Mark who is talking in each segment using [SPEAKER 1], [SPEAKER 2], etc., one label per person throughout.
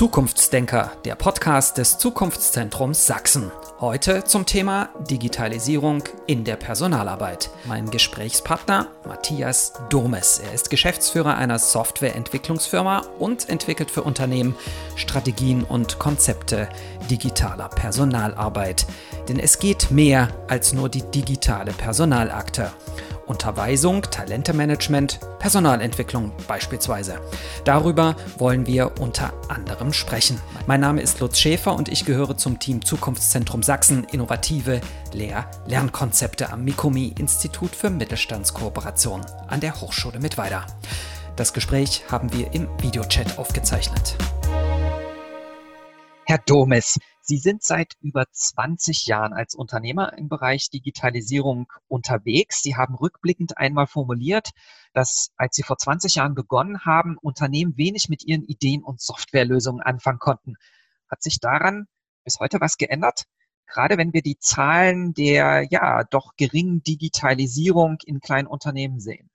[SPEAKER 1] Zukunftsdenker, der Podcast des Zukunftszentrums Sachsen. Heute zum Thema Digitalisierung in der Personalarbeit. Mein Gesprächspartner Matthias Domes. Er ist Geschäftsführer einer Softwareentwicklungsfirma und entwickelt für Unternehmen Strategien und Konzepte digitaler Personalarbeit. Denn es geht mehr als nur die digitale Personalakte. Unterweisung, Talentemanagement, Personalentwicklung beispielsweise. Darüber wollen wir unter anderem sprechen. Mein Name ist Lutz Schäfer und ich gehöre zum Team Zukunftszentrum Sachsen Innovative Lehr-Lernkonzepte am Mikomi Institut für Mittelstandskooperation an der Hochschule Mittweida. Das Gespräch haben wir im Videochat aufgezeichnet. Herr Domes, Sie sind seit über 20 Jahren als Unternehmer im Bereich Digitalisierung unterwegs. Sie haben rückblickend einmal formuliert, dass als Sie vor 20 Jahren begonnen haben, Unternehmen wenig mit ihren Ideen und Softwarelösungen anfangen konnten. Hat sich daran bis heute was geändert? Gerade wenn wir die Zahlen der ja doch geringen Digitalisierung in kleinen Unternehmen sehen.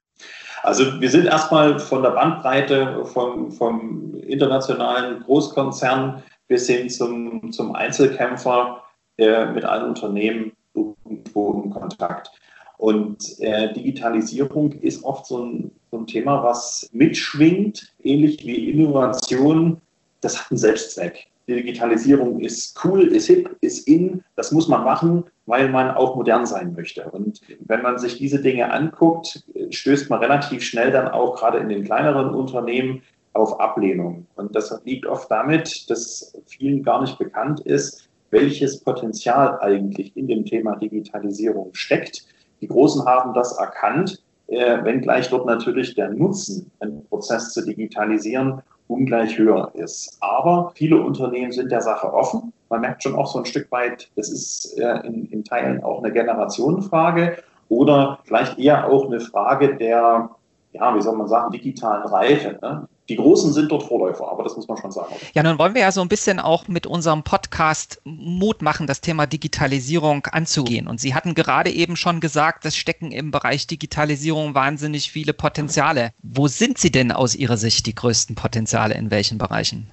[SPEAKER 2] Also wir sind erstmal von der Bandbreite vom, vom internationalen Großkonzern bis hin zum, zum Einzelkämpfer äh, mit allen Unternehmen irgendwo in Kontakt. Und äh, Digitalisierung ist oft so ein, so ein Thema, was mitschwingt, ähnlich wie Innovation. Das hat einen Selbstzweck. Die Digitalisierung ist cool, ist hip, ist in, das muss man machen, weil man auch modern sein möchte. Und wenn man sich diese Dinge anguckt, stößt man relativ schnell dann auch gerade in den kleineren Unternehmen auf Ablehnung. Und das liegt oft damit, dass vielen gar nicht bekannt ist, welches Potenzial eigentlich in dem Thema Digitalisierung steckt. Die Großen haben das erkannt, äh, wenngleich dort natürlich der Nutzen, einen Prozess zu digitalisieren, ungleich höher ist. Aber viele Unternehmen sind der Sache offen. Man merkt schon auch so ein Stück weit, das ist äh, in, in Teilen auch eine Generationenfrage oder vielleicht eher auch eine Frage der, ja, wie soll man sagen, digitalen Reife. Ne? Die Großen sind dort Vorläufer, aber das muss man schon sagen.
[SPEAKER 1] Ja, nun wollen wir ja so ein bisschen auch mit unserem Podcast Mut machen, das Thema Digitalisierung anzugehen. Und Sie hatten gerade eben schon gesagt, es stecken im Bereich Digitalisierung wahnsinnig viele Potenziale. Wo sind Sie denn aus Ihrer Sicht die größten Potenziale in welchen Bereichen?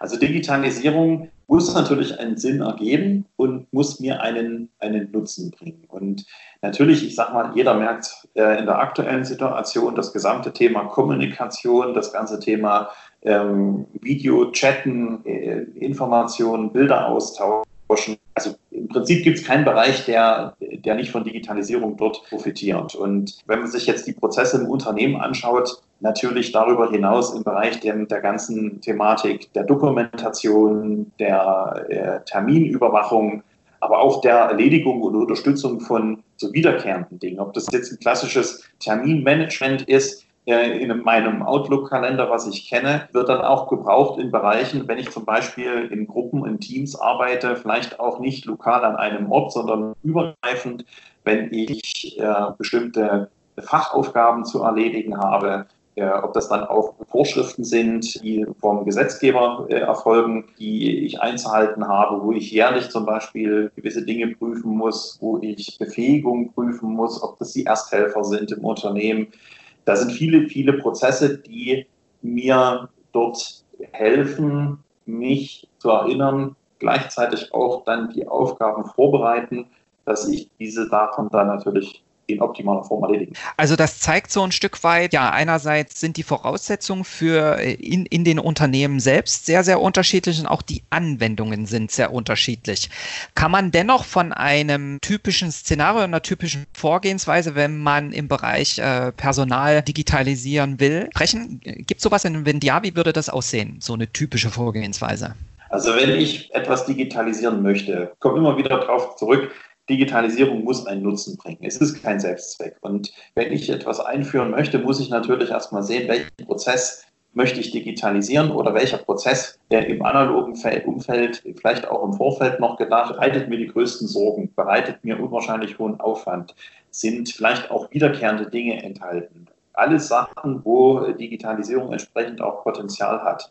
[SPEAKER 2] Also Digitalisierung muss natürlich einen Sinn ergeben und muss mir einen, einen Nutzen bringen. Und natürlich, ich sage mal, jeder merkt äh, in der aktuellen Situation das gesamte Thema Kommunikation, das ganze Thema ähm, Video, Chatten, äh, Informationen, Bilder austauschen. Also im Prinzip gibt es keinen Bereich, der, der nicht von Digitalisierung dort profitiert. Und wenn man sich jetzt die Prozesse im Unternehmen anschaut, natürlich darüber hinaus im Bereich der, der ganzen Thematik der Dokumentation, der äh, Terminüberwachung, aber auch der Erledigung und Unterstützung von so wiederkehrenden Dingen. Ob das jetzt ein klassisches Terminmanagement ist, äh, in meinem Outlook-Kalender, was ich kenne, wird dann auch gebraucht in Bereichen, wenn ich zum Beispiel in Gruppen, in Teams arbeite, vielleicht auch nicht lokal an einem Ort, sondern übergreifend, wenn ich äh, bestimmte Fachaufgaben zu erledigen habe, ob das dann auch Vorschriften sind, die vom Gesetzgeber äh, erfolgen, die ich einzuhalten habe, wo ich jährlich zum Beispiel gewisse Dinge prüfen muss, wo ich Befähigung prüfen muss, ob das die Ersthelfer sind im Unternehmen. Da sind viele, viele Prozesse, die mir dort helfen, mich zu erinnern, gleichzeitig auch dann die Aufgaben vorbereiten, dass ich diese Daten dann natürlich in optimaler Form erledigen.
[SPEAKER 1] Also das zeigt so ein Stück weit, ja, einerseits sind die Voraussetzungen für äh, in, in den Unternehmen selbst sehr, sehr unterschiedlich und auch die Anwendungen sind sehr unterschiedlich. Kann man dennoch von einem typischen Szenario, einer typischen Vorgehensweise, wenn man im Bereich äh, Personal digitalisieren will, sprechen? Gibt es sowas? Wenn ja, wie würde das aussehen, so eine typische Vorgehensweise?
[SPEAKER 2] Also wenn ich etwas digitalisieren möchte, komme immer wieder darauf zurück, Digitalisierung muss einen Nutzen bringen. Es ist kein Selbstzweck. Und wenn ich etwas einführen möchte, muss ich natürlich erstmal sehen, welchen Prozess möchte ich digitalisieren oder welcher Prozess, der im analogen Umfeld, vielleicht auch im Vorfeld noch gedacht, bereitet mir die größten Sorgen, bereitet mir unwahrscheinlich hohen Aufwand, sind vielleicht auch wiederkehrende Dinge enthalten. Alles Sachen, wo Digitalisierung entsprechend auch Potenzial hat.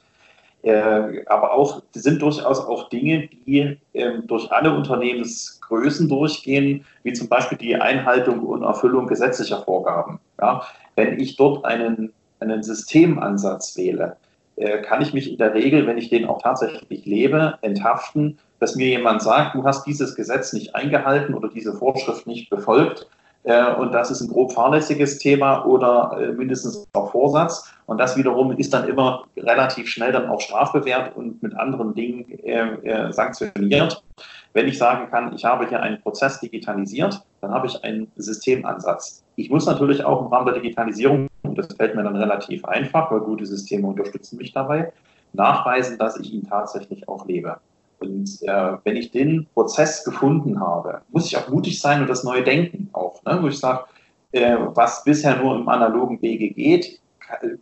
[SPEAKER 2] Äh, aber auch sind durchaus auch Dinge, die äh, durch alle Unternehmensgrößen durchgehen, wie zum Beispiel die Einhaltung und Erfüllung gesetzlicher Vorgaben. Ja, wenn ich dort einen, einen Systemansatz wähle, äh, kann ich mich in der Regel, wenn ich den auch tatsächlich lebe, enthaften, dass mir jemand sagt, du hast dieses Gesetz nicht eingehalten oder diese Vorschrift nicht befolgt. Äh, und das ist ein grob fahrlässiges Thema oder äh, mindestens auch Vorsatz. Und das wiederum ist dann immer relativ schnell dann auch strafbewehrt und mit anderen Dingen äh, sanktioniert. Wenn ich sagen kann, ich habe hier einen Prozess digitalisiert, dann habe ich einen Systemansatz. Ich muss natürlich auch im Rahmen der Digitalisierung, und das fällt mir dann relativ einfach, weil gute Systeme unterstützen mich dabei, nachweisen, dass ich ihn tatsächlich auch lebe. Und äh, wenn ich den Prozess gefunden habe, muss ich auch mutig sein und das neue Denken auch, ne? wo ich sage, äh, was bisher nur im analogen Wege geht,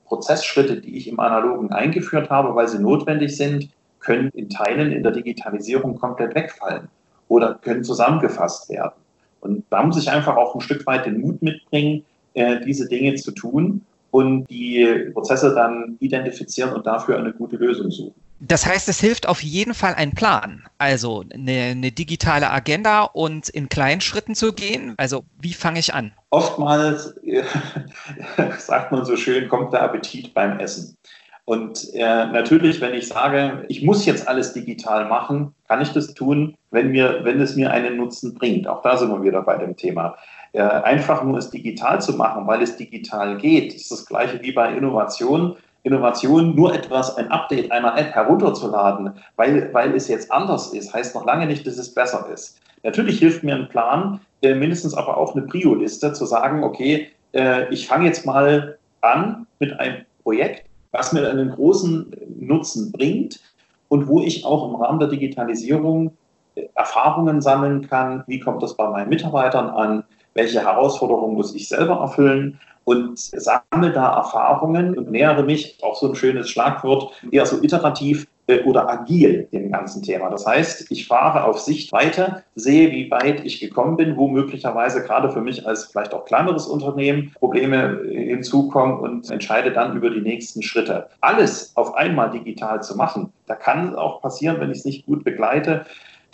[SPEAKER 2] Prozessschritte, die ich im analogen eingeführt habe, weil sie notwendig sind, können in Teilen in der Digitalisierung komplett wegfallen oder können zusammengefasst werden. Und da muss ich einfach auch ein Stück weit den Mut mitbringen, äh, diese Dinge zu tun und die Prozesse dann identifizieren und dafür eine gute Lösung suchen.
[SPEAKER 1] Das heißt, es hilft auf jeden Fall ein Plan, also eine, eine, digitale Agenda und in kleinen Schritten zu gehen. Also wie fange ich an?
[SPEAKER 2] Oftmals, äh, sagt man so schön, kommt der Appetit beim Essen. Und äh, natürlich, wenn ich sage, ich muss jetzt alles digital machen, kann ich das tun, wenn, mir, wenn es mir einen Nutzen bringt. Auch da sind wir wieder bei dem Thema. Äh, einfach nur es digital zu machen, weil es digital geht, ist das gleiche wie bei Innovation. Innovation, nur etwas, ein Update einer App herunterzuladen, weil, weil es jetzt anders ist, heißt noch lange nicht, dass es besser ist. Natürlich hilft mir ein Plan, äh, mindestens aber auch eine Prio-Liste, zu sagen, okay, äh, ich fange jetzt mal an mit einem Projekt, was mir einen großen Nutzen bringt und wo ich auch im Rahmen der Digitalisierung äh, Erfahrungen sammeln kann, wie kommt das bei meinen Mitarbeitern an, welche Herausforderungen muss ich selber erfüllen und sammle da Erfahrungen und nähere mich, auch so ein schönes Schlagwort, eher so iterativ äh, oder agil dem ganzen Thema. Das heißt, ich fahre auf Sicht weiter, sehe, wie weit ich gekommen bin, wo möglicherweise gerade für mich als vielleicht auch kleineres Unternehmen Probleme äh, hinzukommen und entscheide dann über die nächsten Schritte. Alles auf einmal digital zu machen, da kann auch passieren, wenn ich es nicht gut begleite,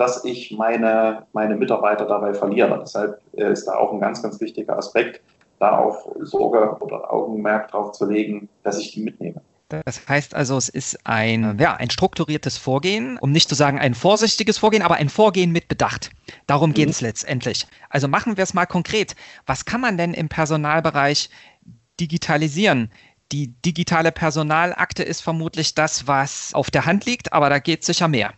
[SPEAKER 2] dass ich meine, meine Mitarbeiter dabei verliere. Deshalb äh, ist da auch ein ganz, ganz wichtiger Aspekt, da auch Sorge oder Augenmerk drauf zu legen, dass ich die mitnehme.
[SPEAKER 1] Das heißt also, es ist ein, ja, ein strukturiertes Vorgehen, um nicht zu sagen ein vorsichtiges Vorgehen, aber ein Vorgehen mit Bedacht. Darum geht mhm. es letztendlich. Also machen wir es mal konkret. Was kann man denn im Personalbereich digitalisieren? Die digitale Personalakte ist vermutlich das, was auf der Hand liegt, aber da geht sicher mehr.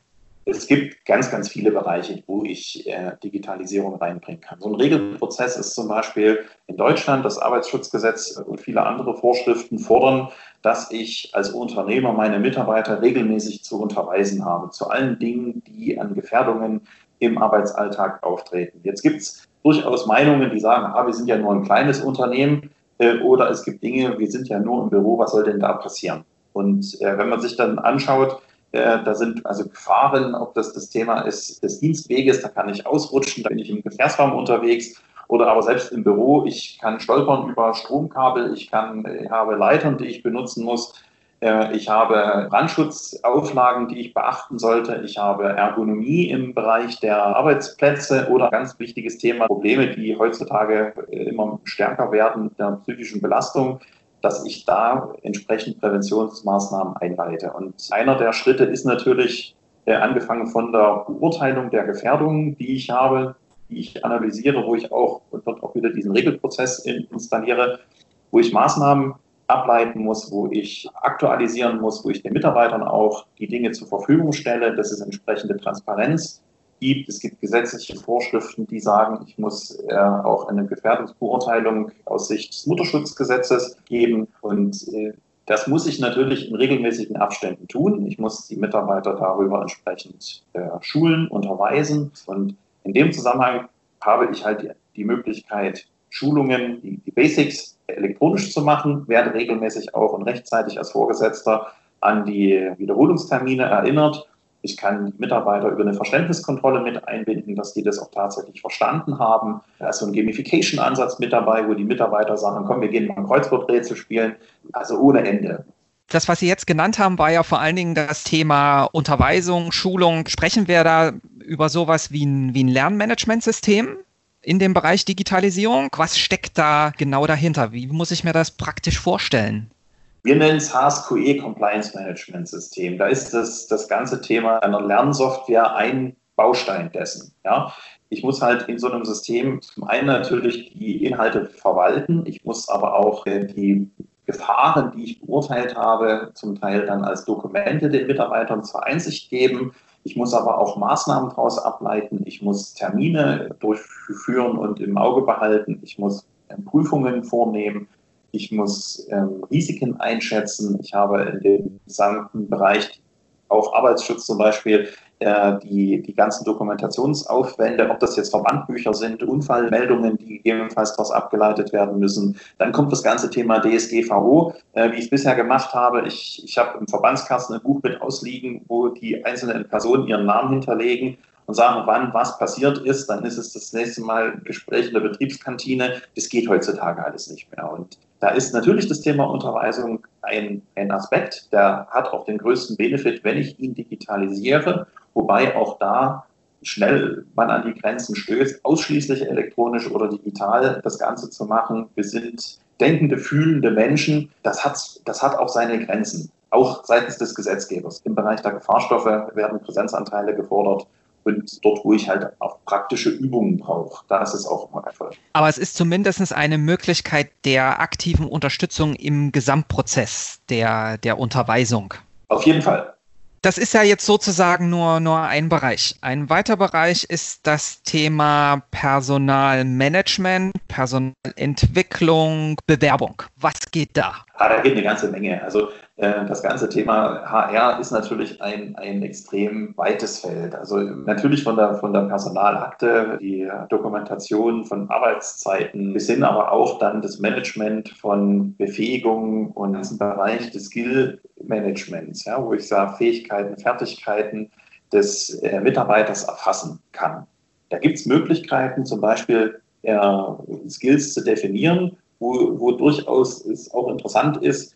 [SPEAKER 2] Es gibt ganz, ganz viele Bereiche, wo ich äh, Digitalisierung reinbringen kann. So ein Regelprozess ist zum Beispiel in Deutschland das Arbeitsschutzgesetz und viele andere Vorschriften fordern, dass ich als Unternehmer meine Mitarbeiter regelmäßig zu unterweisen habe, zu allen Dingen, die an Gefährdungen im Arbeitsalltag auftreten. Jetzt gibt es durchaus Meinungen, die sagen, ah, wir sind ja nur ein kleines Unternehmen äh, oder es gibt Dinge, wir sind ja nur im Büro, was soll denn da passieren? Und äh, wenn man sich dann anschaut, äh, da sind also Gefahren, ob das das Thema ist des Dienstweges, da kann ich ausrutschen, da bin ich im Gefährsraum unterwegs oder aber selbst im Büro, ich kann stolpern über Stromkabel, ich, kann, ich habe Leitern, die ich benutzen muss, äh, ich habe Brandschutzauflagen, die ich beachten sollte. Ich habe Ergonomie im Bereich der Arbeitsplätze oder ganz wichtiges Thema Probleme, die heutzutage immer stärker werden, der psychischen Belastung dass ich da entsprechend Präventionsmaßnahmen einleite. Und einer der Schritte ist natürlich äh, angefangen von der Beurteilung der Gefährdungen, die ich habe, die ich analysiere, wo ich auch und dort auch wieder diesen Regelprozess in, installiere, wo ich Maßnahmen ableiten muss, wo ich aktualisieren muss, wo ich den Mitarbeitern auch die Dinge zur Verfügung stelle, dass es entsprechende Transparenz gibt. Es gibt gesetzliche Vorschriften, die sagen, ich muss äh, auch eine Gefährdungsbeurteilung aus Sicht des Mutterschutzgesetzes geben. Und äh, das muss ich natürlich in regelmäßigen Abständen tun. Ich muss die Mitarbeiter darüber entsprechend äh, schulen, unterweisen. Und in dem Zusammenhang habe ich halt die, die Möglichkeit, Schulungen, die, die Basics elektronisch zu machen, werde regelmäßig auch und rechtzeitig als Vorgesetzter an die Wiederholungstermine erinnert ich kann Mitarbeiter über eine Verständniskontrolle mit einbinden, dass die das auch tatsächlich verstanden haben. Da ist so ein Gamification-Ansatz mit dabei, wo die Mitarbeiter sagen, komm, wir gehen mal ein Kreuzworträtsel spielen. Also ohne Ende.
[SPEAKER 1] Das, was Sie jetzt genannt haben, war ja vor allen Dingen das Thema Unterweisung, Schulung. Sprechen wir da über sowas wie ein, wie ein Lernmanagementsystem? in dem Bereich Digitalisierung? Was steckt da genau dahinter? Wie muss ich mir das praktisch vorstellen?
[SPEAKER 2] Wir nennen es HSQE Compliance Management System. Da ist das, das ganze Thema einer Lernsoftware ein Baustein dessen. Ja. Ich muss halt in so einem System zum einen natürlich die Inhalte verwalten, ich muss aber auch äh, die Gefahren, die ich beurteilt habe, zum Teil dann als Dokumente den Mitarbeitern zur Einsicht geben. Ich muss aber auch Maßnahmen daraus ableiten. Ich muss Termine durchführen und im Auge behalten. Ich muss ähm, Prüfungen vornehmen. Ich muss ähm, Risiken einschätzen. Ich habe in dem gesamten Bereich auch Arbeitsschutz zum Beispiel äh, die, die ganzen Dokumentationsaufwände, ob das jetzt Verbandbücher sind, Unfallmeldungen, die gegebenenfalls daraus abgeleitet werden müssen. Dann kommt das ganze Thema DSGVO, äh, wie ich es bisher gemacht habe. Ich, ich habe im Verbandskasten ein Buch mit ausliegen, wo die einzelnen Personen ihren Namen hinterlegen und sagen, wann was passiert ist, dann ist es das nächste Mal Gespräch in der Betriebskantine. Das geht heutzutage alles nicht mehr. Und da ist natürlich das Thema Unterweisung ein, ein Aspekt, der hat auch den größten Benefit, wenn ich ihn digitalisiere wobei auch da schnell man an die Grenzen stößt, ausschließlich elektronisch oder digital das Ganze zu machen. Wir sind denkende, fühlende Menschen. Das hat, das hat auch seine Grenzen, auch seitens des Gesetzgebers. Im Bereich der Gefahrstoffe werden Präsenzanteile gefordert. Und dort, wo ich halt auch praktische Übungen brauche, da ist es auch immer Erfolg.
[SPEAKER 1] Aber es ist zumindest eine Möglichkeit der aktiven Unterstützung im Gesamtprozess der, der Unterweisung.
[SPEAKER 2] Auf jeden Fall.
[SPEAKER 1] Das ist ja jetzt sozusagen nur, nur ein Bereich. Ein weiterer Bereich ist das Thema Personalmanagement, Personalentwicklung, Bewerbung. Was geht da?
[SPEAKER 2] Ah, da geht eine ganze Menge. Also das ganze Thema HR ist natürlich ein, ein extrem weites Feld. Also natürlich von der, von der Personalakte, die Dokumentation von Arbeitszeiten bis hin aber auch dann das Management von Befähigungen und diesen Bereich des Skill-Managements, ja, wo ich sage, Fähigkeiten, Fertigkeiten des äh, Mitarbeiters erfassen kann. Da gibt es Möglichkeiten, zum Beispiel äh, Skills zu definieren, wo, wo durchaus es auch interessant ist,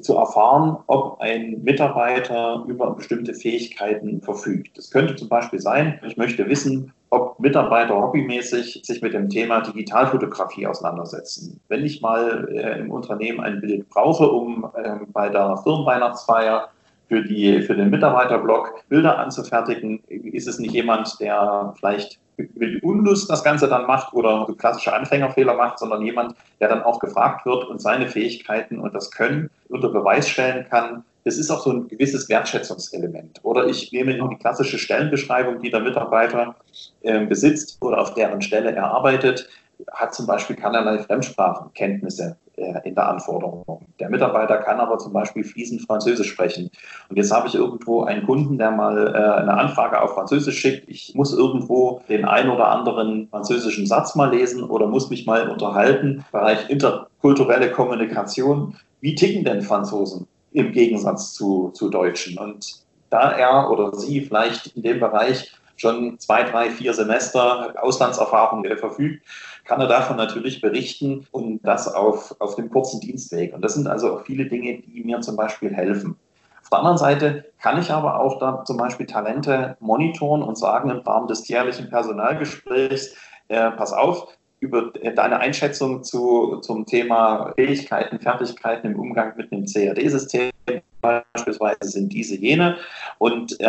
[SPEAKER 2] zu erfahren, ob ein Mitarbeiter über bestimmte Fähigkeiten verfügt. Das könnte zum Beispiel sein, ich möchte wissen, ob Mitarbeiter hobbymäßig sich mit dem Thema Digitalfotografie auseinandersetzen. Wenn ich mal äh, im Unternehmen ein Bild brauche, um äh, bei der Firmenweihnachtsfeier für, die, für den Mitarbeiterblog Bilder anzufertigen, ist es nicht jemand, der vielleicht mit Unlust das Ganze dann macht oder klassische Anfängerfehler macht, sondern jemand, der dann auch gefragt wird und seine Fähigkeiten und das Können unter Beweis stellen kann. Das ist auch so ein gewisses Wertschätzungselement. Oder ich nehme die klassische Stellenbeschreibung, die der Mitarbeiter äh, besitzt oder auf deren Stelle er arbeitet, hat zum Beispiel keinerlei Fremdsprachenkenntnisse äh, in der Anforderung. Der Mitarbeiter kann aber zum Beispiel fließend Französisch sprechen. Und jetzt habe ich irgendwo einen Kunden, der mal äh, eine Anfrage auf Französisch schickt. Ich muss irgendwo den einen oder anderen französischen Satz mal lesen oder muss mich mal unterhalten. Bereich interkulturelle Kommunikation. Wie ticken denn Franzosen im Gegensatz zu, zu Deutschen? Und da er oder sie vielleicht in dem Bereich schon zwei, drei, vier Semester Auslandserfahrung verfügt, kann er davon natürlich berichten und das auf, auf dem kurzen Dienstweg. Und das sind also auch viele Dinge, die mir zum Beispiel helfen. Auf der anderen Seite kann ich aber auch da zum Beispiel Talente monitoren und sagen im Rahmen des jährlichen Personalgesprächs, äh, pass auf, über deine Einschätzung zu, zum Thema Fähigkeiten, Fertigkeiten im Umgang mit einem CAD-System beispielsweise sind diese jene. Und äh,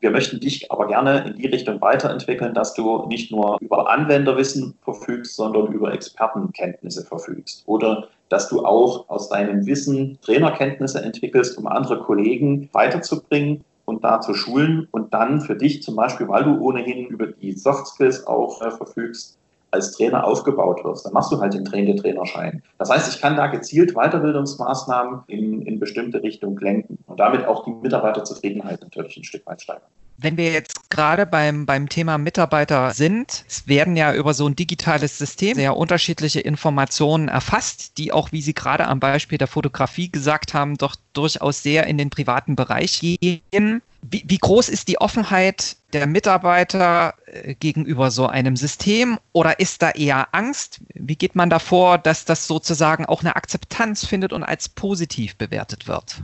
[SPEAKER 2] wir möchten dich aber gerne in die Richtung weiterentwickeln, dass du nicht nur über Anwenderwissen verfügst, sondern über Expertenkenntnisse verfügst. Oder dass du auch aus deinem Wissen Trainerkenntnisse entwickelst, um andere Kollegen weiterzubringen und da zu schulen und dann für dich zum Beispiel, weil du ohnehin über die Soft Skills auch äh, verfügst, als Trainer aufgebaut wirst, dann machst du halt den Trainer-Trainerschein. Das heißt, ich kann da gezielt Weiterbildungsmaßnahmen in, in bestimmte Richtungen lenken und damit auch die Mitarbeiterzufriedenheit natürlich ein Stück weit steigern.
[SPEAKER 1] Wenn wir jetzt gerade beim, beim Thema Mitarbeiter sind, es werden ja über so ein digitales System sehr unterschiedliche Informationen erfasst, die auch, wie Sie gerade am Beispiel der Fotografie gesagt haben, doch durchaus sehr in den privaten Bereich gehen. Wie, wie groß ist die Offenheit der Mitarbeiter äh, gegenüber so einem System oder ist da eher Angst? Wie geht man davor, dass das sozusagen auch eine Akzeptanz findet und als positiv bewertet wird?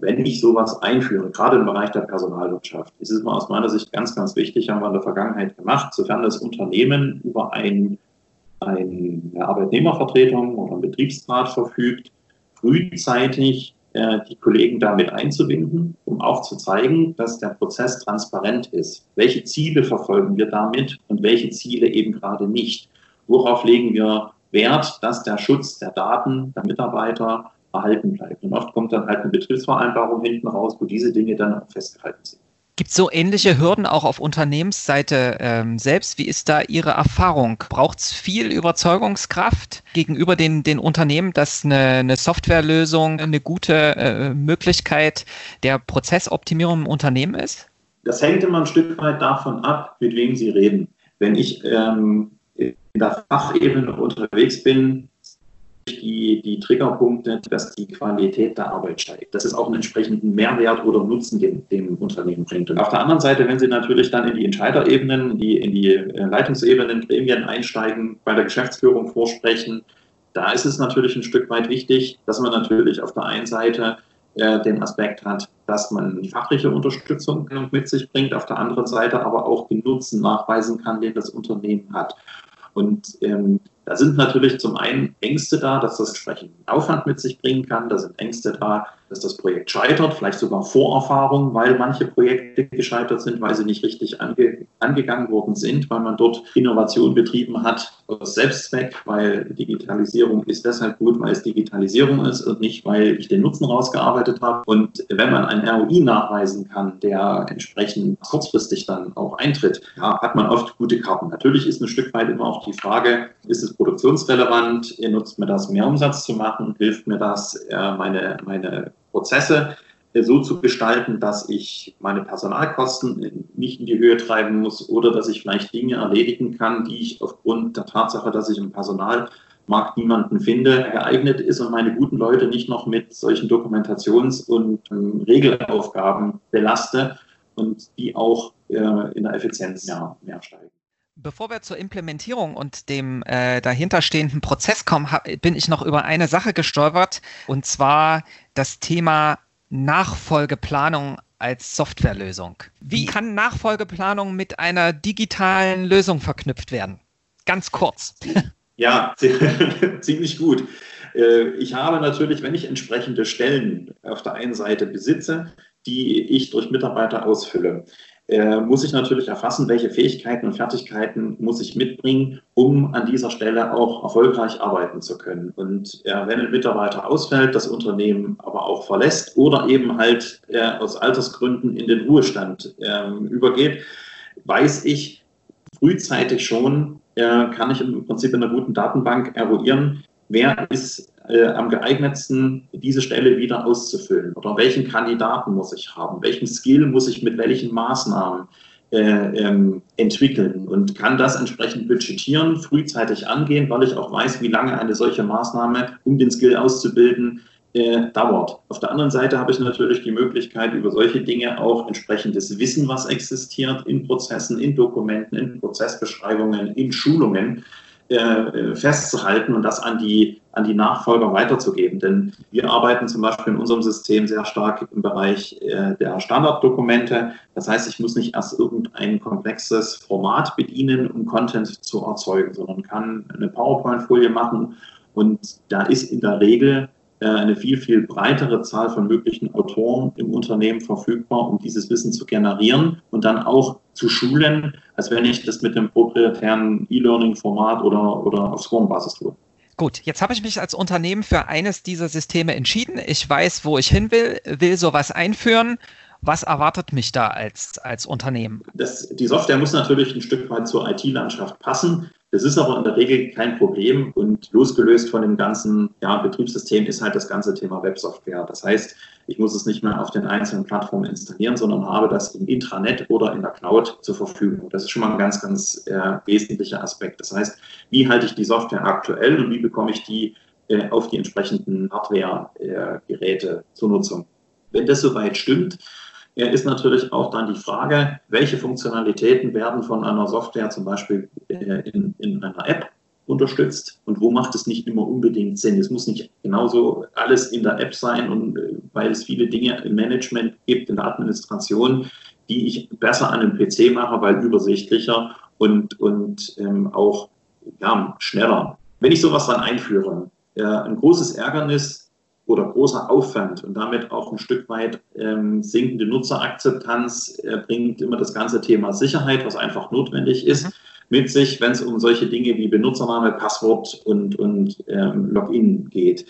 [SPEAKER 2] wenn ich sowas einführe, gerade im Bereich der Personalwirtschaft, ist es mal aus meiner Sicht ganz, ganz wichtig, haben wir in der Vergangenheit gemacht, sofern das Unternehmen über ein, eine Arbeitnehmervertretung oder einen Betriebsrat verfügt, frühzeitig äh, die Kollegen damit einzubinden, um auch zu zeigen, dass der Prozess transparent ist. Welche Ziele verfolgen wir damit und welche Ziele eben gerade nicht? Worauf legen wir Wert, dass der Schutz der Daten der Mitarbeiter erhalten bleibt? Und oft kommt dann halt eine Betriebsvereinbarung hinten raus, wo diese Dinge dann auch festgehalten sind.
[SPEAKER 1] Gibt es so ähnliche Hürden auch auf Unternehmensseite ähm, selbst? Wie ist da Ihre Erfahrung? Braucht es viel Überzeugungskraft gegenüber den, den Unternehmen, dass eine, eine Softwarelösung eine gute äh, Möglichkeit der Prozessoptimierung im Unternehmen ist?
[SPEAKER 2] Das hängt immer ein Stück weit davon ab, mit wem Sie reden. Wenn ich ähm, in der Fachebene unterwegs bin, die, die Triggerpunkte, dass die Qualität der Arbeit steigt. Dass es auch einen entsprechenden Mehrwert oder Nutzen dem, dem Unternehmen bringt. Und auf der anderen Seite, wenn Sie natürlich dann in die Entscheiderebenen, die, in die äh, Leitungsebenen, Gremien einsteigen, bei der Geschäftsführung vorsprechen, da ist es natürlich ein Stück weit wichtig, dass man natürlich auf der einen Seite äh, den Aspekt hat, dass man fachliche Unterstützung mit sich bringt, auf der anderen Seite aber auch den Nutzen nachweisen kann, den das Unternehmen hat. Und ähm, da sind natürlich zum einen Ängste da, dass das entsprechenden Aufwand mit sich bringen kann. Da sind Ängste da, dass das Projekt scheitert, vielleicht sogar Vorerfahrungen, weil manche Projekte gescheitert sind, weil sie nicht richtig ange angegangen worden sind, weil man dort Innovation betrieben hat aus Selbstzweck, weil Digitalisierung ist deshalb gut, weil es Digitalisierung ist und nicht, weil ich den Nutzen rausgearbeitet habe. Und wenn man ein ROI nachweisen kann, der entsprechend kurzfristig dann auch eintritt, ja, hat man oft gute Karten. Natürlich ist ein Stück weit immer auch die Frage, ist es produktionsrelevant? Nutzt mir das, mehr Umsatz zu machen? Hilft mir das, äh, meine, meine Prozesse äh, so zu gestalten, dass ich meine Personalkosten nicht in die Höhe treiben muss oder dass ich vielleicht Dinge erledigen kann, die ich aufgrund der Tatsache, dass ich im Personalmarkt niemanden finde, geeignet ist und meine guten Leute nicht noch mit solchen Dokumentations- und ähm, Regelaufgaben belaste und die auch äh, in der Effizienz mehr, mehr steigen.
[SPEAKER 1] Bevor wir zur Implementierung und dem äh, dahinterstehenden Prozess kommen, hab, bin ich noch über eine Sache gestolpert, und zwar das Thema Nachfolgeplanung als Softwarelösung. Wie kann Nachfolgeplanung mit einer digitalen Lösung verknüpft werden? Ganz kurz.
[SPEAKER 2] Ja, ziemlich gut. Äh, ich habe natürlich, wenn ich entsprechende Stellen auf der einen Seite besitze, die ich durch Mitarbeiter ausfülle, äh, muss ich natürlich erfassen, welche Fähigkeiten und Fertigkeiten muss ich mitbringen, um an dieser Stelle auch erfolgreich arbeiten zu können. Und äh, wenn ein Mitarbeiter ausfällt, das Unternehmen aber auch verlässt oder eben halt äh, aus Altersgründen in den Ruhestand ähm, übergeht, weiß ich frühzeitig schon, äh, kann ich im Prinzip in einer guten Datenbank eruieren, wer ist äh, am geeignetsten, diese Stelle wieder auszufüllen? Oder welchen Kandidaten muss ich haben? Welchen Skill muss ich mit welchen Maßnahmen äh, ähm, entwickeln? Und kann das entsprechend budgetieren, frühzeitig angehen, weil ich auch weiß, wie lange eine solche Maßnahme, um den Skill auszubilden, äh, dauert. Auf der anderen Seite habe ich natürlich die Möglichkeit, über solche Dinge auch entsprechendes Wissen, was existiert, in Prozessen, in Dokumenten, in Prozessbeschreibungen, in Schulungen, äh, festzuhalten und das an die, an die Nachfolger weiterzugeben. Denn wir arbeiten zum Beispiel in unserem System sehr stark im Bereich äh, der Standarddokumente. Das heißt, ich muss nicht erst irgendein komplexes Format bedienen, um Content zu erzeugen, sondern kann eine PowerPoint-Folie machen und da ist in der Regel äh, eine viel, viel breitere Zahl von möglichen Autoren im Unternehmen verfügbar, um dieses Wissen zu generieren und dann auch zu schulen, als wenn ich das mit dem proprietären E-Learning-Format oder, oder auf Scrum-Basis tue.
[SPEAKER 1] Gut, jetzt habe ich mich als Unternehmen für eines dieser Systeme entschieden. Ich weiß, wo ich hin will, will sowas einführen. Was erwartet mich da als, als Unternehmen?
[SPEAKER 2] Das, die Software muss natürlich ein Stück weit zur IT-Landschaft passen. Das ist aber in der Regel kein Problem und losgelöst von dem ganzen ja, Betriebssystem ist halt das ganze Thema Websoftware. Das heißt, ich muss es nicht mehr auf den einzelnen Plattformen installieren, sondern habe das im Intranet oder in der Cloud zur Verfügung. Das ist schon mal ein ganz, ganz äh, wesentlicher Aspekt. Das heißt, wie halte ich die Software aktuell und wie bekomme ich die äh, auf die entsprechenden Hardware-Geräte äh, zur Nutzung? Wenn das soweit stimmt, ist natürlich auch dann die Frage, welche Funktionalitäten werden von einer Software zum Beispiel äh, in, in einer App unterstützt und wo macht es nicht immer unbedingt Sinn. Es muss nicht genauso alles in der App sein und äh, weil es viele Dinge im Management gibt, in der Administration, die ich besser an einem PC mache, weil übersichtlicher und, und ähm, auch ja, schneller. Wenn ich sowas dann einführe, äh, ein großes Ärgernis oder großer Aufwand und damit auch ein Stück weit ähm, sinkende Nutzerakzeptanz äh, bringt immer das ganze Thema Sicherheit, was einfach notwendig ist, mhm. mit sich, wenn es um solche Dinge wie Benutzername, Passwort und, und ähm, Login geht.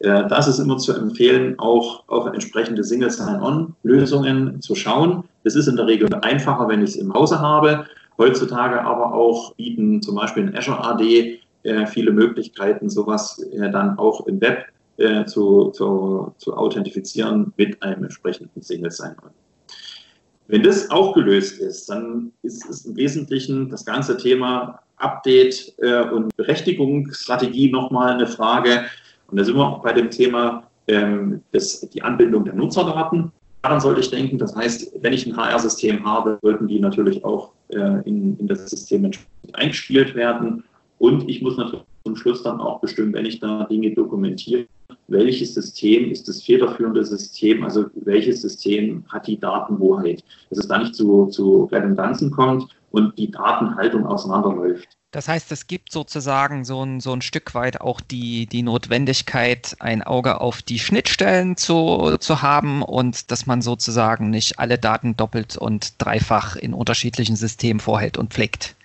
[SPEAKER 2] Äh, das ist immer zu empfehlen, auch auf entsprechende Single Sign-On-Lösungen zu schauen. Es ist in der Regel einfacher, wenn ich es im Hause habe. Heutzutage aber auch bieten zum Beispiel in Azure AD äh, viele Möglichkeiten, sowas äh, dann auch im Web äh, zu, zu, zu authentifizieren mit einem entsprechenden Single Sign-On. Wenn das auch gelöst ist, dann ist es im Wesentlichen das ganze Thema Update äh, und Berechtigungsstrategie nochmal eine Frage. Und da sind wir auch bei dem Thema ähm, des, die Anbindung der Nutzerdaten. Daran sollte ich denken. Das heißt, wenn ich ein HR-System habe, sollten die natürlich auch äh, in, in das System eingespielt werden. Und ich muss natürlich zum Schluss dann auch bestimmen, wenn ich da Dinge dokumentiere, welches System ist das federführende System, also welches System hat die Datenhoheit, dass es da nicht zu, zu Redundanzen kommt und die Datenhaltung auseinanderläuft.
[SPEAKER 1] Das heißt, es gibt sozusagen so ein, so ein Stück weit auch die, die Notwendigkeit, ein Auge auf die Schnittstellen zu, zu haben und dass man sozusagen nicht alle Daten doppelt und dreifach in unterschiedlichen Systemen vorhält und pflegt.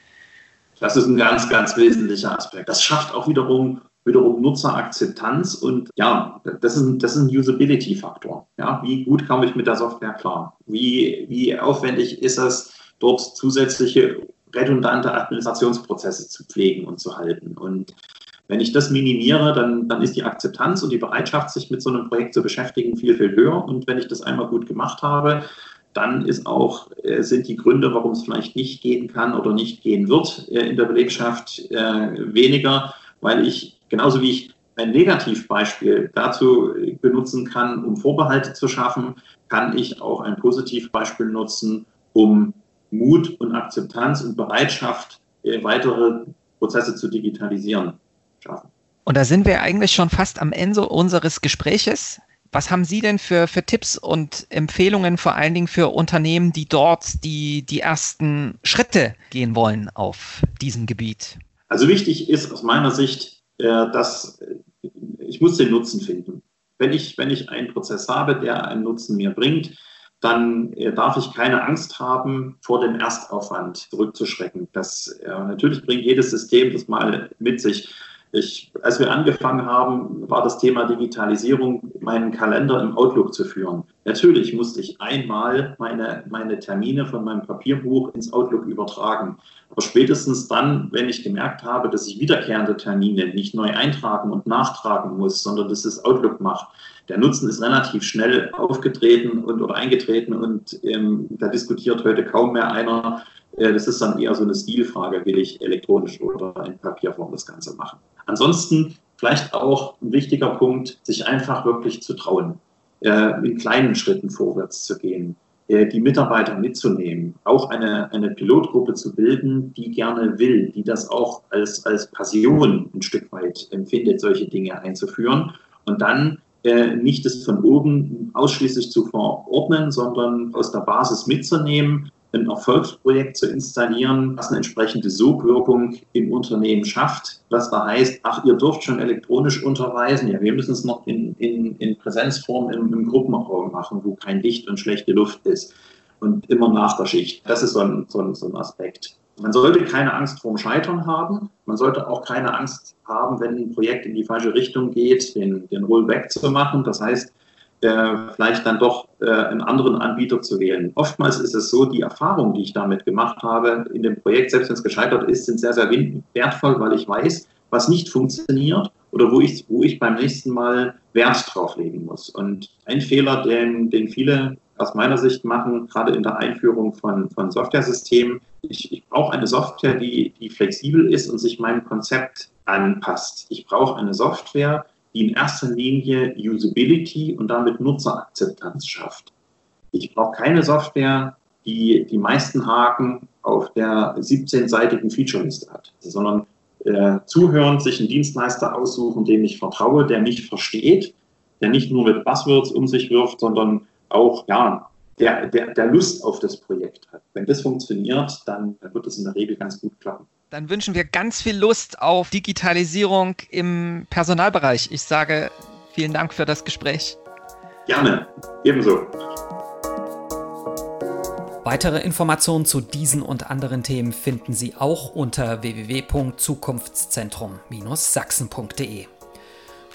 [SPEAKER 2] Das ist ein ganz, ganz wesentlicher Aspekt. Das schafft auch wiederum, wiederum Nutzerakzeptanz und ja, das ist, das ist ein Usability-Faktor. Ja, wie gut komme ich mit der Software klar? Wie, wie aufwendig ist es, dort zusätzliche redundante Administrationsprozesse zu pflegen und zu halten? Und wenn ich das minimiere, dann, dann ist die Akzeptanz und die Bereitschaft, sich mit so einem Projekt zu beschäftigen, viel, viel höher. Und wenn ich das einmal gut gemacht habe, dann ist auch, äh, sind die Gründe, warum es vielleicht nicht gehen kann oder nicht gehen wird äh, in der Belegschaft äh, weniger, weil ich, genauso wie ich ein Negativbeispiel dazu benutzen kann, um Vorbehalte zu schaffen, kann ich auch ein Positivbeispiel nutzen, um Mut und Akzeptanz und Bereitschaft, weitere Prozesse zu digitalisieren, schaffen.
[SPEAKER 1] Und da sind wir eigentlich schon fast am Ende unseres Gespräches. Was haben Sie denn für, für Tipps und Empfehlungen vor allen Dingen für Unternehmen, die dort die, die ersten Schritte gehen wollen auf diesem Gebiet?
[SPEAKER 2] Also wichtig ist aus meiner Sicht, äh, äh, ich muss den Nutzen finden. Wenn ich, wenn ich einen Prozess habe, der einen Nutzen mir bringt, dann äh, darf ich keine Angst haben, vor dem Erstaufwand zurückzuschrecken. Das natürlich bringt jedes System das mal mit sich. Ich, als wir angefangen haben, war das Thema Digitalisierung, meinen Kalender im Outlook zu führen. Natürlich musste ich einmal meine, meine Termine von meinem Papierbuch ins Outlook übertragen. Aber spätestens dann, wenn ich gemerkt habe, dass ich wiederkehrende Termine nicht neu eintragen und nachtragen muss, sondern dass es Outlook macht, der Nutzen ist relativ schnell aufgetreten und oder eingetreten und ähm, da diskutiert heute kaum mehr einer, äh, das ist dann eher so eine Stilfrage, will ich elektronisch oder in Papierform das Ganze machen. Ansonsten vielleicht auch ein wichtiger Punkt, sich einfach wirklich zu trauen, äh, in kleinen Schritten vorwärts zu gehen, äh, die Mitarbeiter mitzunehmen, auch eine, eine Pilotgruppe zu bilden, die gerne will, die das auch als, als Passion ein Stück weit empfindet, solche Dinge einzuführen und dann nicht das von oben ausschließlich zu verordnen, sondern aus der Basis mitzunehmen ein Erfolgsprojekt zu installieren, was eine entsprechende Sogwirkung im Unternehmen schafft, was da heißt, ach, ihr dürft schon elektronisch unterweisen, ja, wir müssen es noch in, in, in Präsenzform im, im Gruppenraum machen, wo kein Licht und schlechte Luft ist und immer nach der Schicht. Das ist so ein, so ein, so ein Aspekt. Man sollte keine Angst vorm Scheitern haben. Man sollte auch keine Angst haben, wenn ein Projekt in die falsche Richtung geht, den, den Rollback zu machen. Das heißt, vielleicht dann doch äh, einen anderen Anbieter zu wählen. Oftmals ist es so, die Erfahrungen, die ich damit gemacht habe in dem Projekt, selbst wenn es gescheitert ist, sind sehr, sehr wertvoll, weil ich weiß, was nicht funktioniert oder wo ich, wo ich beim nächsten Mal Wert drauf legen muss. Und ein Fehler, den, den viele aus meiner Sicht machen, gerade in der Einführung von, von Software-Systemen, ich, ich brauche eine Software, die, die flexibel ist und sich meinem Konzept anpasst. Ich brauche eine Software, die in erster Linie Usability und damit Nutzerakzeptanz schafft. Ich brauche keine Software, die die meisten Haken auf der 17-seitigen Featureliste hat, sondern äh, zuhören, sich einen Dienstleister aussuchen, dem ich vertraue, der mich versteht, der nicht nur mit Buzzwords um sich wirft, sondern auch ja, der, der, der Lust auf das Projekt hat. Wenn das funktioniert, dann wird es in der Regel ganz gut klappen.
[SPEAKER 1] Dann wünschen wir ganz viel Lust auf Digitalisierung im Personalbereich. Ich sage
[SPEAKER 3] Vielen Dank für das Gespräch.
[SPEAKER 2] Gerne, ebenso.
[SPEAKER 3] Weitere Informationen zu diesen und anderen Themen finden Sie auch unter www.zukunftszentrum-sachsen.de.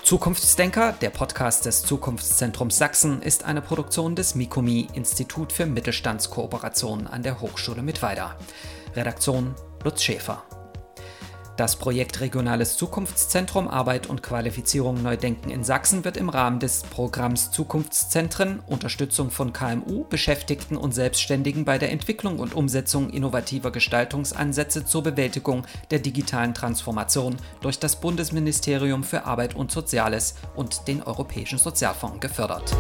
[SPEAKER 3] Zukunftsdenker, der Podcast des Zukunftszentrums Sachsen, ist eine Produktion des MIKOMI Institut für Mittelstandskooperation an der Hochschule Mittweida. Redaktion Lutz Schäfer. Das Projekt Regionales Zukunftszentrum Arbeit und Qualifizierung Neudenken in Sachsen wird im Rahmen des Programms Zukunftszentren Unterstützung von KMU, Beschäftigten und Selbstständigen bei der Entwicklung und Umsetzung innovativer Gestaltungsansätze zur Bewältigung der digitalen Transformation durch das Bundesministerium für Arbeit und Soziales und den Europäischen Sozialfonds gefördert.